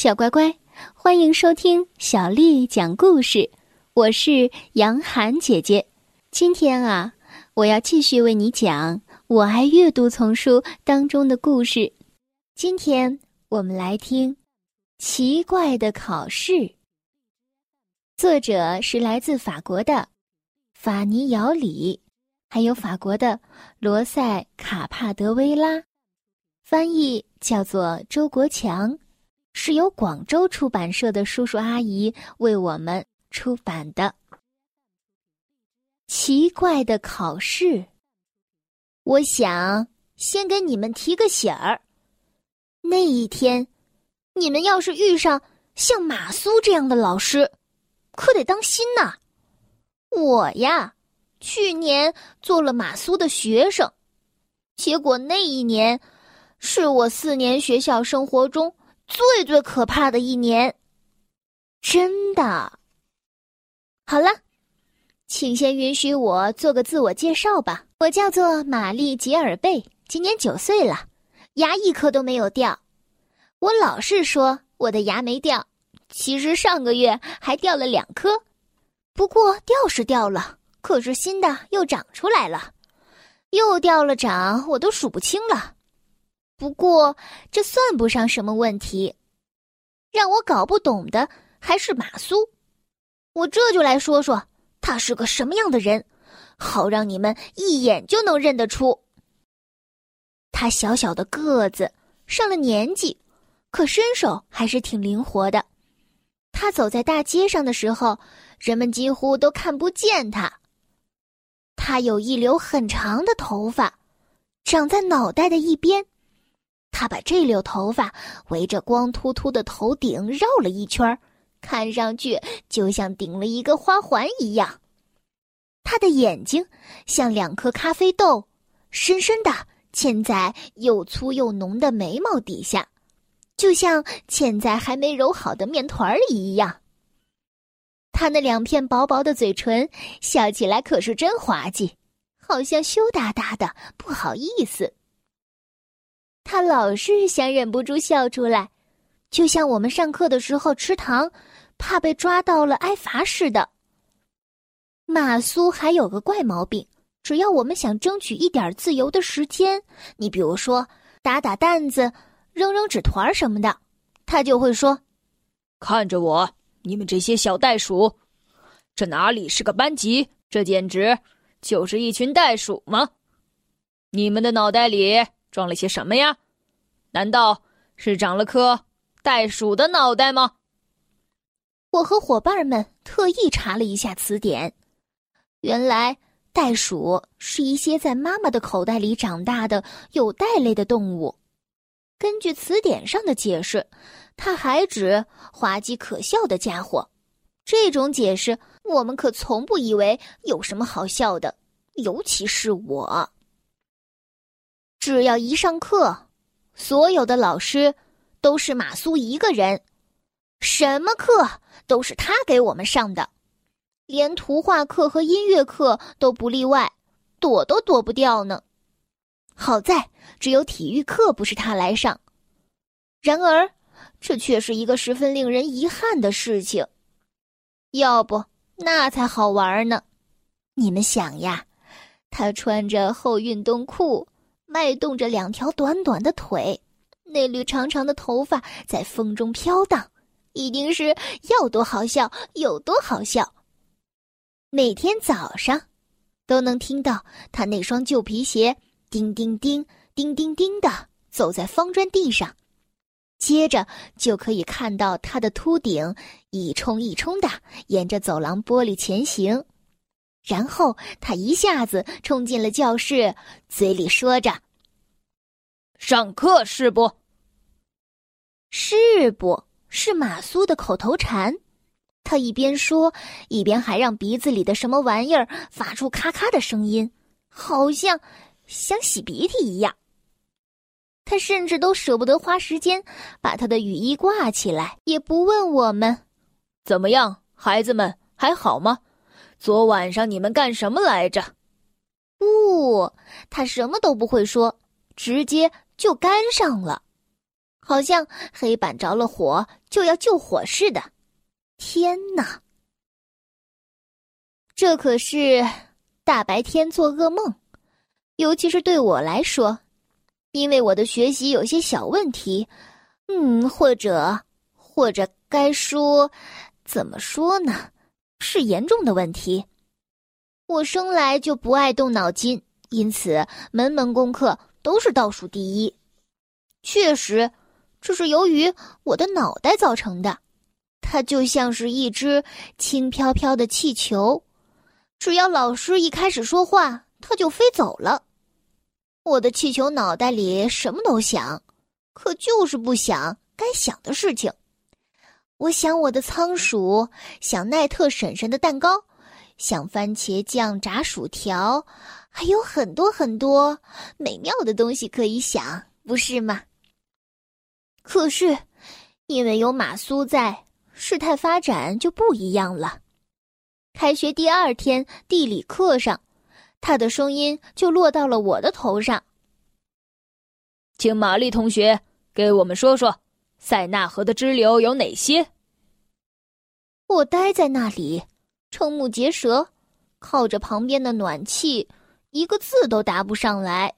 小乖乖，欢迎收听小丽讲故事。我是杨涵姐姐。今天啊，我要继续为你讲《我爱阅读》丛书当中的故事。今天我们来听《奇怪的考试》。作者是来自法国的法尼姚里，还有法国的罗塞卡帕德维拉，翻译叫做周国强，是由广州出版社的叔叔阿姨为我们出版的。奇怪的考试，我想先给你们提个醒儿。那一天，你们要是遇上像马苏这样的老师，可得当心呐！我呀，去年做了马苏的学生，结果那一年是我四年学校生活中最最可怕的一年，真的。好了，请先允许我做个自我介绍吧。我叫做玛丽·杰尔贝，今年九岁了，牙一颗都没有掉。我老是说我的牙没掉，其实上个月还掉了两颗。不过掉是掉了，可是新的又长出来了，又掉了长，我都数不清了。不过这算不上什么问题，让我搞不懂的还是马苏。我这就来说说他是个什么样的人，好让你们一眼就能认得出。他小小的个子，上了年纪，可身手还是挺灵活的。他走在大街上的时候，人们几乎都看不见他。他有一绺很长的头发，长在脑袋的一边。他把这绺头发围着光秃秃的头顶绕了一圈，看上去就像顶了一个花环一样。他的眼睛像两颗咖啡豆，深深的嵌在又粗又浓的眉毛底下。就像嵌在还没揉好的面团里一样。他那两片薄薄的嘴唇笑起来可是真滑稽，好像羞答答的，不好意思。他老是想忍不住笑出来，就像我们上课的时候吃糖，怕被抓到了挨罚似的。马苏还有个怪毛病，只要我们想争取一点自由的时间，你比如说打打弹子。扔扔纸团什么的，他就会说：“看着我，你们这些小袋鼠，这哪里是个班级？这简直就是一群袋鼠吗？你们的脑袋里装了些什么呀？难道是长了颗袋鼠的脑袋吗？”我和伙伴们特意查了一下词典，原来袋鼠是一些在妈妈的口袋里长大的有袋类的动物。根据词典上的解释，它还指滑稽可笑的家伙。这种解释我们可从不以为有什么好笑的，尤其是我。只要一上课，所有的老师都是马苏一个人，什么课都是他给我们上的，连图画课和音乐课都不例外，躲都躲不掉呢。好在只有体育课不是他来上，然而这却是一个十分令人遗憾的事情。要不那才好玩呢。你们想呀，他穿着厚运动裤，迈动着两条短短的腿，那缕长长的头发在风中飘荡，一定是要多好笑有多好笑。每天早上，都能听到他那双旧皮鞋。叮叮叮，叮叮叮的走在方砖地上，接着就可以看到他的秃顶一冲一冲的沿着走廊玻璃前行，然后他一下子冲进了教室，嘴里说着：“上课是不？是不？是马苏的口头禅。”他一边说，一边还让鼻子里的什么玩意儿发出咔咔的声音，好像……想洗鼻涕一样，他甚至都舍不得花时间把他的雨衣挂起来，也不问我们怎么样，孩子们还好吗？昨晚上你们干什么来着？不，他什么都不会说，直接就干上了。好像黑板着了火就要救火似的。天哪！这可是大白天做噩梦，尤其是对我来说，因为我的学习有些小问题，嗯，或者或者该说，怎么说呢？是严重的问题。我生来就不爱动脑筋，因此门门功课都是倒数第一。确实，这是由于我的脑袋造成的。它就像是一只轻飘飘的气球，只要老师一开始说话，它就飞走了。我的气球脑袋里什么都想，可就是不想该想的事情。我想我的仓鼠，想奈特婶婶的蛋糕，想番茄酱炸薯条，还有很多很多美妙的东西可以想，不是吗？可是，因为有马苏在。事态发展就不一样了。开学第二天，地理课上，他的声音就落到了我的头上。请玛丽同学给我们说说，塞纳河的支流有哪些？我待在那里，瞠目结舌，靠着旁边的暖气，一个字都答不上来。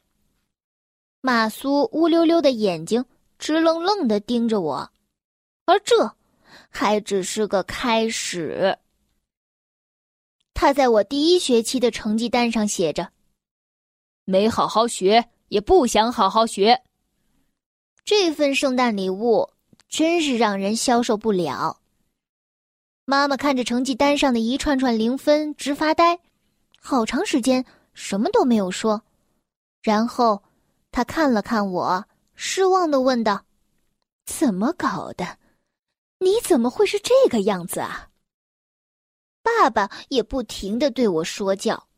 马苏乌溜溜的眼睛直愣愣的盯着我，而这。还只是个开始。他在我第一学期的成绩单上写着：“没好好学，也不想好好学。”这份圣诞礼物真是让人消受不了。妈妈看着成绩单上的一串串零分，直发呆，好长时间什么都没有说。然后，他看了看我，失望的问道：“怎么搞的？”你怎么会是这个样子啊？爸爸也不停的对我说教，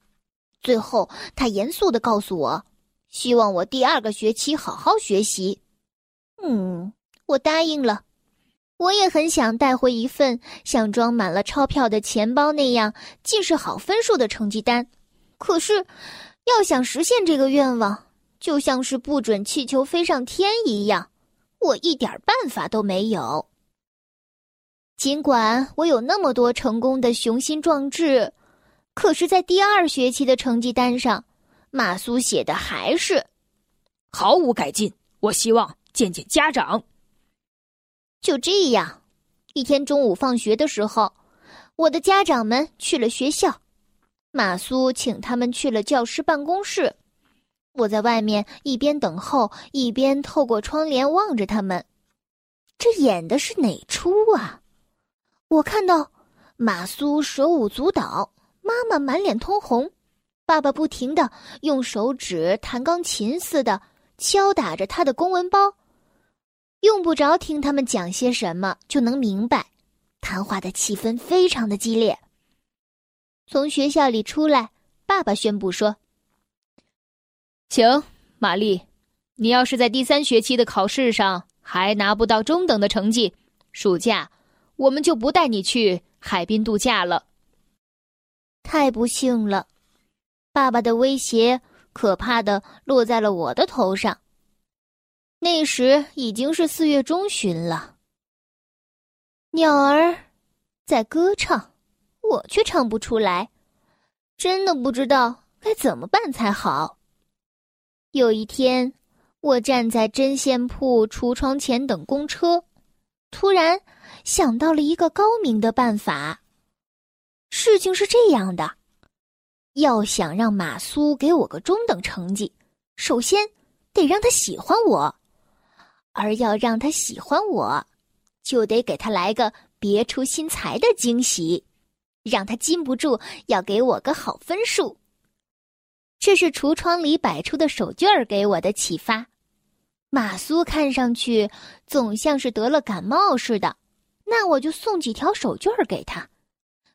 最后他严肃的告诉我，希望我第二个学期好好学习。嗯，我答应了。我也很想带回一份像装满了钞票的钱包那样尽是好分数的成绩单，可是，要想实现这个愿望，就像是不准气球飞上天一样，我一点办法都没有。尽管我有那么多成功的雄心壮志，可是，在第二学期的成绩单上，马苏写的还是毫无改进。我希望见见家长。就这样，一天中午放学的时候，我的家长们去了学校，马苏请他们去了教师办公室。我在外面一边等候，一边透过窗帘望着他们。这演的是哪出啊？我看到马苏手舞足蹈，妈妈满脸通红，爸爸不停的用手指弹钢琴似的敲打着他的公文包，用不着听他们讲些什么就能明白，谈话的气氛非常的激烈。从学校里出来，爸爸宣布说：“行玛丽，你要是在第三学期的考试上还拿不到中等的成绩，暑假。”我们就不带你去海滨度假了。太不幸了，爸爸的威胁可怕的落在了我的头上。那时已经是四月中旬了，鸟儿在歌唱，我却唱不出来，真的不知道该怎么办才好。有一天，我站在针线铺橱窗前等公车，突然。想到了一个高明的办法。事情是这样的：要想让马苏给我个中等成绩，首先得让他喜欢我；而要让他喜欢我，就得给他来个别出心裁的惊喜，让他禁不住要给我个好分数。这是橱窗里摆出的手绢儿给我的启发。马苏看上去总像是得了感冒似的。那我就送几条手绢儿给他，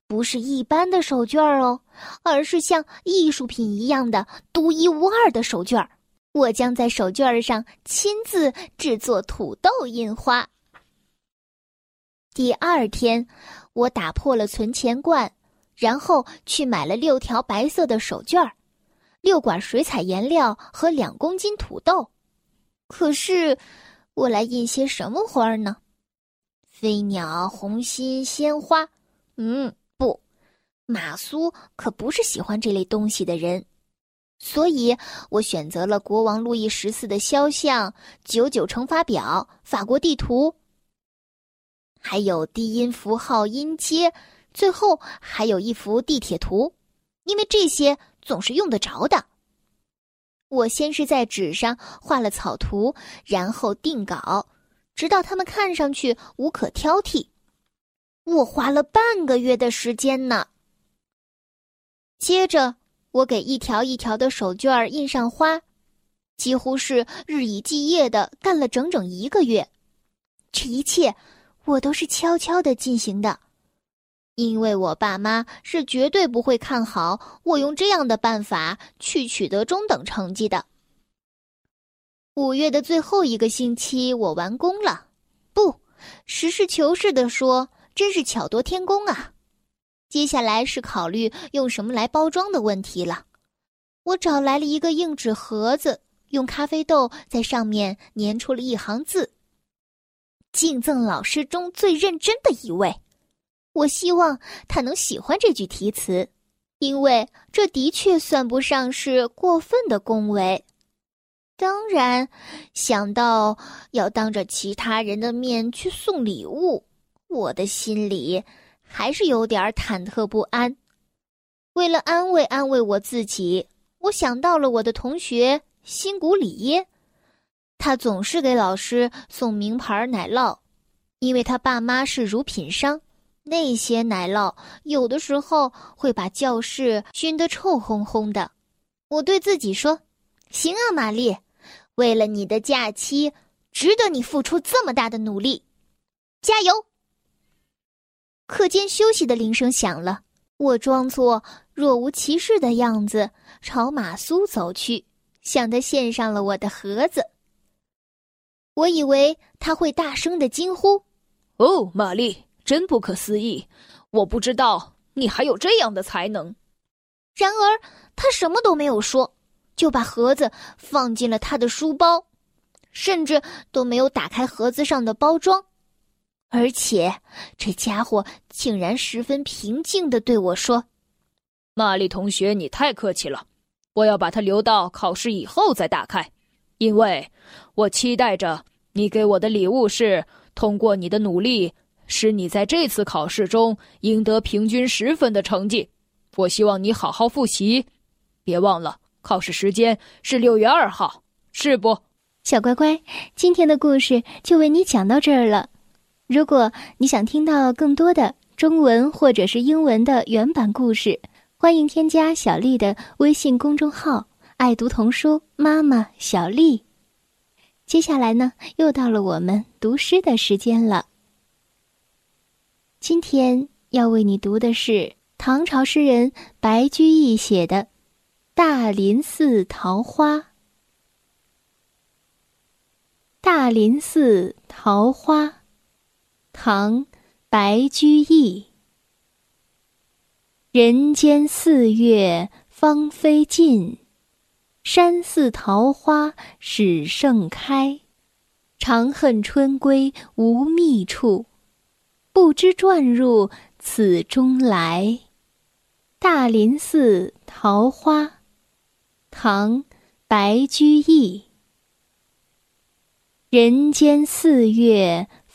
不是一般的手绢儿哦，而是像艺术品一样的独一无二的手绢儿。我将在手绢儿上亲自制作土豆印花。第二天，我打破了存钱罐，然后去买了六条白色的手绢儿，六管水彩颜料和两公斤土豆。可是，我来印些什么花呢？飞鸟、红心、鲜花。嗯，不，马苏可不是喜欢这类东西的人，所以我选择了国王路易十四的肖像、九九乘法表、法国地图，还有低音符号音阶，最后还有一幅地铁图，因为这些总是用得着的。我先是在纸上画了草图，然后定稿，直到它们看上去无可挑剔。我花了半个月的时间呢。接着，我给一条一条的手绢印上花，几乎是日以继夜的干了整整一个月。这一切，我都是悄悄的进行的。因为我爸妈是绝对不会看好我用这样的办法去取得中等成绩的。五月的最后一个星期，我完工了。不，实事求是的说，真是巧夺天工啊！接下来是考虑用什么来包装的问题了。我找来了一个硬纸盒子，用咖啡豆在上面粘出了一行字：“敬赠老师中最认真的一位。”我希望他能喜欢这句题词，因为这的确算不上是过分的恭维。当然，想到要当着其他人的面去送礼物，我的心里还是有点忐忑不安。为了安慰安慰我自己，我想到了我的同学新古里耶，他总是给老师送名牌奶酪，因为他爸妈是乳品商。那些奶酪有的时候会把教室熏得臭烘烘的。我对自己说：“行啊，玛丽，为了你的假期，值得你付出这么大的努力，加油！”课间休息的铃声响了，我装作若无其事的样子朝马苏走去，向他献上了我的盒子。我以为他会大声的惊呼：“哦，玛丽！”真不可思议！我不知道你还有这样的才能。然而，他什么都没有说，就把盒子放进了他的书包，甚至都没有打开盒子上的包装。而且，这家伙竟然十分平静的对我说：“玛丽同学，你太客气了，我要把它留到考试以后再打开，因为我期待着你给我的礼物是通过你的努力。”使你在这次考试中赢得平均十分的成绩。我希望你好好复习，别忘了考试时间是六月二号，是不？小乖乖，今天的故事就为你讲到这儿了。如果你想听到更多的中文或者是英文的原版故事，欢迎添加小丽的微信公众号“爱读童书妈妈小丽”。接下来呢，又到了我们读诗的时间了。今天要为你读的是唐朝诗人白居易写的《大林寺桃花》。大林寺桃花，唐·白居易。人间四月芳菲尽，山寺桃花始盛开。长恨春归无觅处。不知转入此中来，大林寺桃花，唐·白居易。人间四月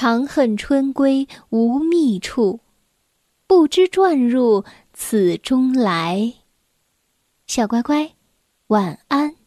长恨春归无觅处，不知转入此中来。小乖乖，晚安。